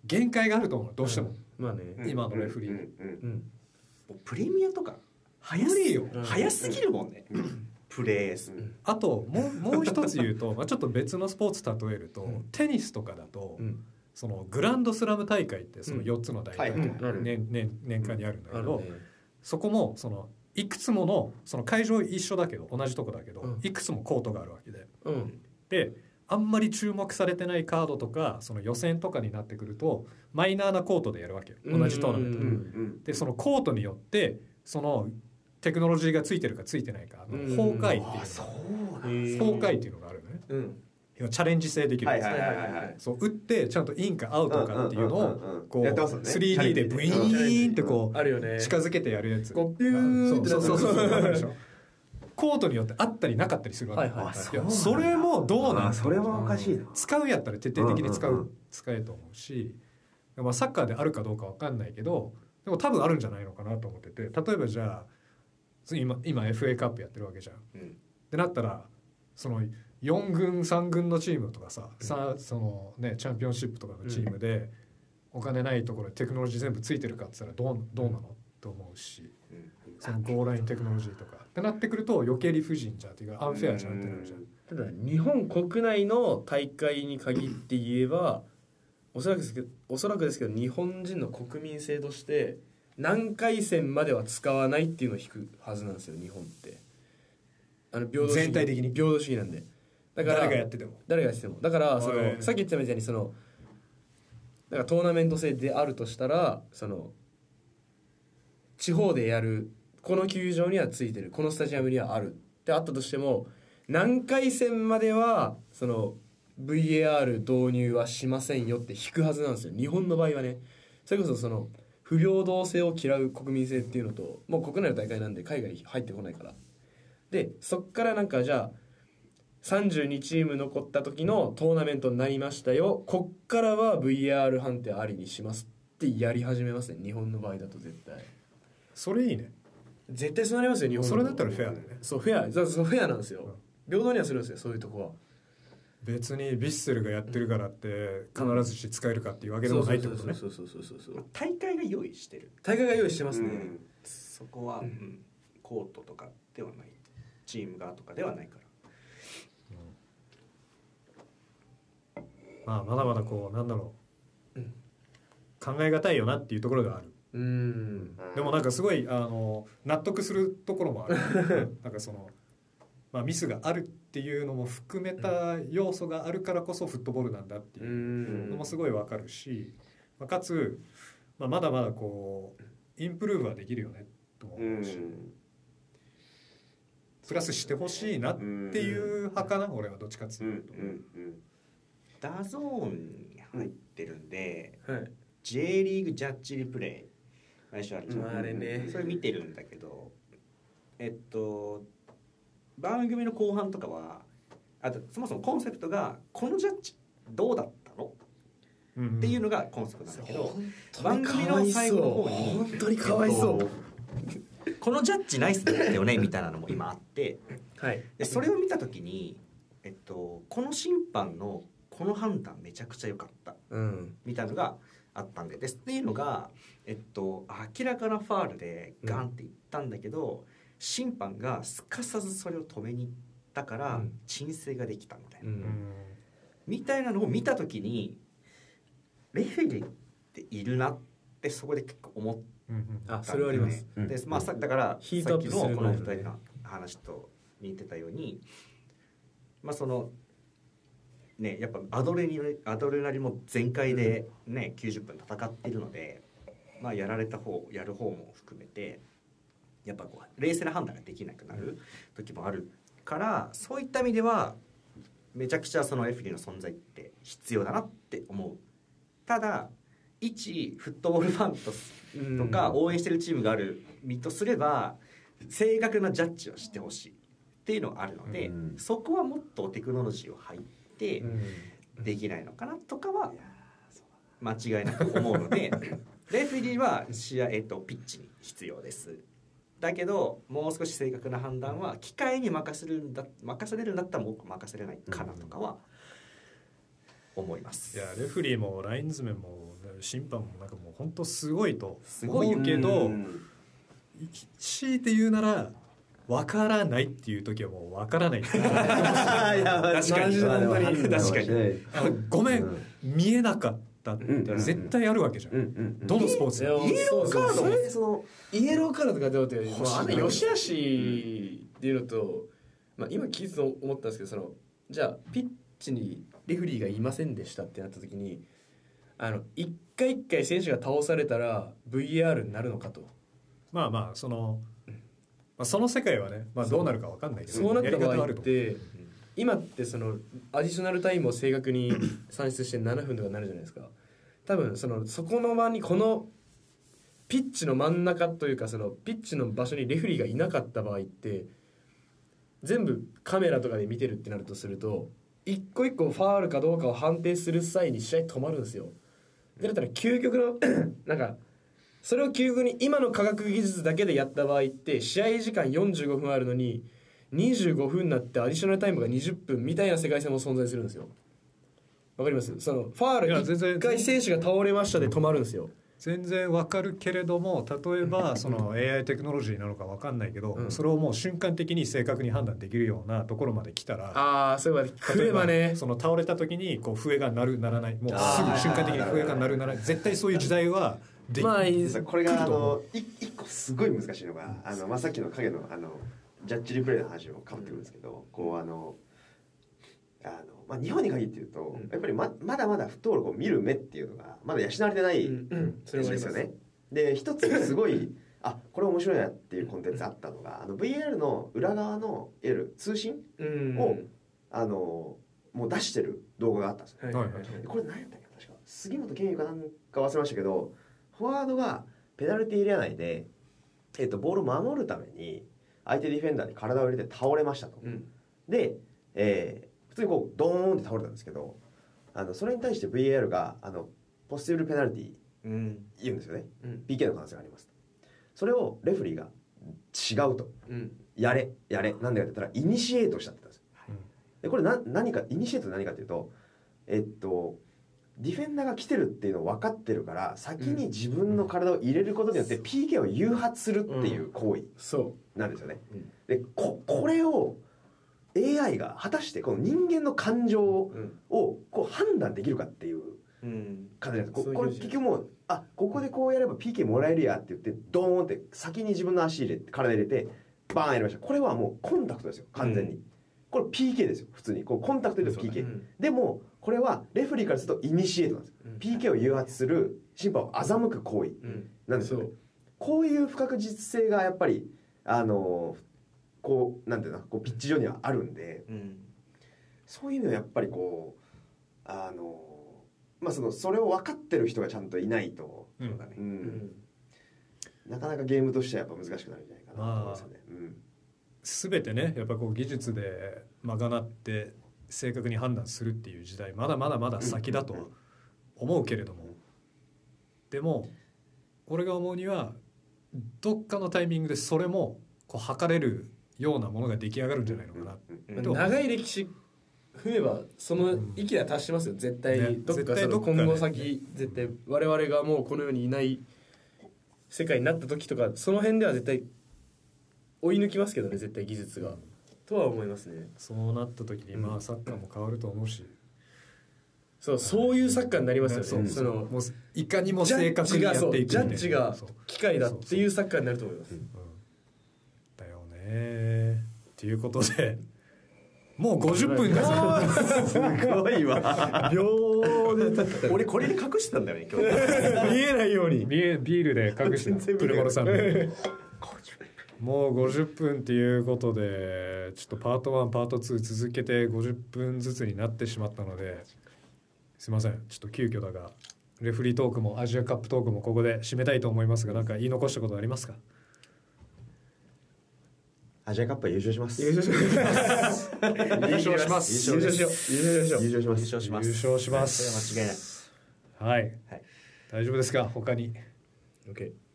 限界があると思うどうしても、まあね。うん。今のレフリー。うんうんプレミアとか早すよ。うん。早すぎるもんね、プレース、あともうもう一つ言うと、まあ、ちょっと別のスポーツ例えると、うん。テニスとかだと、うんそのグランドスラム大会ってその4つの大会が年年年間にあるんだけど、そこもそのいくつものその会場一緒だけど同じとこだけど、うん。いくつもコートがあるわけで。うん。であんまり注目されてないカードとかその予選とかになってくるとマイナーなコートでやるわけよ。同じトーナメントで。そのコートによってそのテクノロジーがついてるかついてないかのうん。崩壊っていう崩壊っていうのがあるのね。うんチャレンジ性できるんです。そう打ってちゃんとインかアウトかっていうのをこうやってますよね。3D でブイーンってこあるよね。う近づけてやるやつ。こうピューンってそうそうそうコートによってあったりなかったりするわけ。はいはいそれもどうなんそれはおかしいな。使うんやったら徹底的に使う,、うんうんうん。使えと思うし、まあ、サッカーであるかどうかわかんないけどでも多分あるんじゃないのかなと思ってて。例えばじゃあ次今今 FA カップやってるわけじゃん。うん。ってなったらその4軍3軍のチームとかさ、さそのねチャンピオンシップとかのチームで、お金ないところでテクノロジー全部ついてるかって言ったらどうどうなの？と思うしうん。そのゴーラインテクノロジーとか。ってなってくると余計理不尽じゃんっていうかアンフェアじゃんってなるじゃん。ただ日本国内の大会に限って言えばおそらくですけどおそらくですけど日本人の国民性として何回戦までは使わないっていうのを引くはずなんですよ日本って。あの平等主義。全体的に？平等主義なんでだから誰がやってても。誰がやってても。だからそはい。のさっき言ったみたいにそのだからトーナメント制であるとしたらその地方でやるこの球場にはついてるこのスタジアムにはある。ってあったとしても何回戦まではその VAR 導入はしませんよって引くはずなんですよ。日本の場合はね。それこそその不平等性を嫌う国民性っていうのともう国内の大会なんで海外入ってこないから。でそっからなんかじゃあ32チーム残った時のトーナメントになりましたよ。こっからは VR 判定ありにしますってやり始めますね。日本の場合だと絶対。それいいね。絶対そうなりますよ日本の。それだったらフェアだよね。そうフェア。そうそうフェアなんですよ。平等にはするんですよそういうとこは。別にヴィッセルがやってるからって必ずし使えるかっていうわけでもないってことね。そうそうそうそうそう。そう大会が用意してる。大会が用意してますね、うん。そこは、うん。コートとかではない。チームがとかではないからまあまだまだこうなんだろう、うん。考え難いよなっていうところがある。うん。でもなんかすごいあの納得するところもある。なんかその、まあ、ミスがあるっていうのも含めた要素があるからこそフットボールなんだってういうん。のもすごいわかるし、まあ、かつ、まあ、まだまだこうインプルーブはできるよねと思うし、ん。プラスしてほしいなっていう派かな俺はどっちかっつうんううんと、うん DAZN に入ってるんで、はい。J リーグジャッジリプレイ毎週あるじゃん、まああれね。それ見てるんだけどえっと番組の後半とかはあとそもそもコンセプトがこのジャッジどうだったの？っていうのがコンセプトなんだけど、番組の最後の方に本当にかわいそう。このジャッジナイスだったよねみたいなのも今あって。はい。でそれを見た時に、えっと、この審判のこの判断めちゃくちゃ良かった。うん。みたいなのがあったんで。でっていうのが、えっと、明らかなファールでガンっていったんだけど、審判がすかさずそれを止めに行ったからうん。鎮静ができたみたいな、うん。みたいなのを見た時にレフェリーっているなってそこで結構思っあそれはあります。うん。でまあ、さだからさっきのこのする前のね2人の話と似てたようにまあそのねやっぱアドレアドレナリンも全開でね、90分戦っているのでまあやられた方やる方も含めてやっぱこう冷静な判断ができなくなる時もあるからそういった意味ではめちゃくちゃそのレフェリーの存在って必要だなって思う。ただ一フットボールファンととか応援してるチームがある身とすれば正確なジャッジをしてほしいっていうのがあるので、うん。そこはもっとテクノロジーを入ってうん。できないのかなとかは間違いなく思うので レフェリーは試合、えっと、ピッチに必要です。だけどもう少し正確な判断は機械に任せるんだ任せれるんだったらもう任せれないかなとかは思います。いやレフェリーもライン詰めも審判もなんかもう本当すごいとすごいよ思うけどうん。強いて言うなら分からないっていう時はもう分からない。確かに。確かに。ごめん、うん。見えなかったって絶対あるわけじゃん、うんうんどのスポーツでもいやそうそうそれその？イエローカードとかどうってあ、あの良し悪しっていうのと、まあ、今聞いてて思ったんですけどそのじゃあピッチにレフェリーがいませんでしたってなった時にあの一回一回選手が倒されたら VAR になるのかと。まあまあその、まあ、その世界はね、まあ、どうなるか分かんないけどそうなった場合って今ってそのアディショナルタイムを正確に算出して7分とかになるじゃないですか。多分そのそこの場にこのピッチの真ん中というかそのピッチの場所にレフェリーがいなかった場合って全部カメラとかで見てるってなるとすると一個一個ファールかどうかを判定する際に試合止まるんですよ。でだったら究極の なんかそれを究極に今の科学技術だけでやった場合って試合時間45分あるのに25分になってアディショナルタイムが20分みたいな世界線も存在するんですよ。わかります？そのファールいや全然1回選手が倒れましたで止まるんですよ。全然分かるけれども例えばその AI テクノロジーなのか分かんないけど、うん。それをもう瞬間的に正確に判断できるようなところまで来たらああそういえば来ればね。その倒れた時にこう笛が鳴る鳴らない。もうすぐ瞬間的に笛が鳴る鳴らない。絶対そういう時代はでまあこれがあのい一個すごい難しいのがあの、まあ、さっきの影のあのジャッジリプレイの話もかぶってくるんですけど、こうあのあの、まあ、日本に限って言うと、うん。やっぱりままだまだフットボールを見る目っていうのがまだ養われてないうんですよね。で一つすごい あこれ面白いなっていうコンテンツあったのがあの VAR の裏側のいわゆる通信うん。をあのもう出してる動画があったんですよ。はいはいはいでこれ何やったっけ確か。杉本健佑かなんか忘れましたけどフォワードがペナルティーエリア内で、えっとボールを守るために相手ディフェンダーに体を入れて倒れましたと。うん。で、えー普通にこうドーンって倒れたんですけどあのそれに対して VAR があのポスティブルペナルティーうん言うんですよね。うん。PK の可能性がありますと。それをレフェリーが違うと。うん。やれやれなんでかって言ったらイニシエートしたってたんですよ。うんでこれな何かイニシエート何かっていうとえっとディフェンダーが来てるっていうのを分かってるから先に自分の体を入れることによって PK を誘発するっていう行為そなんですよね。う。ん。でここれを AI が果たしてこの人間の感情をこう判断できるかっていううん。感じなんです。ここれ結局もうあここでこうやれば PK もらえるやって言ってドーンって先に自分の足入れて体入れてバーンやりました。これはもうコンタクトですよ完全に、うこれ PK ですよ普通に。こうコンタクトで PK、うん。でもこれはレフェリーからするとイニシエートなんです。よ、うん。PK を誘発する審判を欺く行為うん。なんですよね。そう。こういう不確実性がやっぱりあのこうなんていうのこうピッチ上にはあるんでうん。そういうのはやっぱりこうあのまあそのそれを分かってる人がちゃんといないと、うん。そうだね。うん。なかなかゲームとしてはやっぱ難しくなるんじゃないかなと思いますよね。うん。全てねやっぱこう技術で賄って正確に判断するっていう時代まだまだまだ先だと思うけれども。でも俺が思うにはどっかのタイミングでそれもこう測れるようなものが出来上がるんじゃないのかな。うんどう長い歴史踏めばその域は達しますよ。絶対、ねどっかその絶対どっかね今後先絶対我々がもうこの世にいない世界になった時とかその辺では絶対追い抜きますけどね絶対技術がとは思いますね。そうなった時にまあサッカーも変わると思うし、そうそういうサッカーになりますよね。ねそのもういかにも正確にやっていくジャッジが機械だっていうサッカーになると思います。うん。だよねっていうことで。もう50分がすごいわ。秒で俺これで隠してたんだよね今日。見えないように。ビービールで隠した。プレモルさんもう50分っていうことでちょっとパート1パート2続けて50分ずつになってしまったのですいません。ちょっと急遽だがレフリートークもアジアカップトークもここで締めたいと思いますがなんか言い残したことありますか？アジアカップは優勝します。優勝します。優勝します。優勝しよう優勝しよう優勝します。優勝します。優勝します。それは間違いない。はい、はい。大丈夫ですか？他に。OK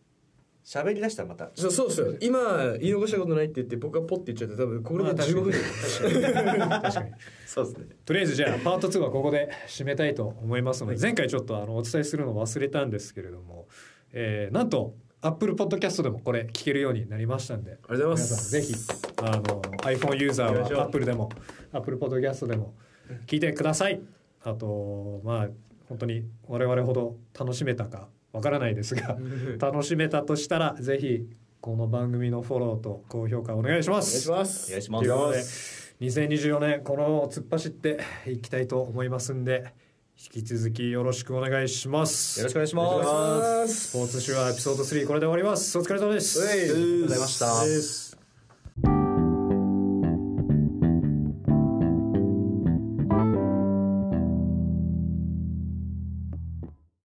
喋り出したらまた。そうそうですよ。今言い残したことないって言って僕がポッて言っちゃって多分これでまあ15分。確かに。そうですね。とりあえずじゃあ パート2はここで締めたいと思いますので、前回ちょっとあのお伝えするの忘れたんですけれども、えーなんと Apple Podcast でもこれ聞けるようになりましたんでありがとうございます。ぜひあの iPhone ユーザーは Apple でも Apple Podcast でも聞いてください。あとまあ本当に我々ほど楽しめたかわからないですが 楽しめたとしたらぜひこの番組のフォローと高評価お願いしまお願いすします。お願いします。ということで2024年この突っ走っていきたいと思いますんで引き続きよろしくお願いします。よろしくお願いします。スポーツ手話エピソード3これで終わります。お疲れ様です。ありがとうございました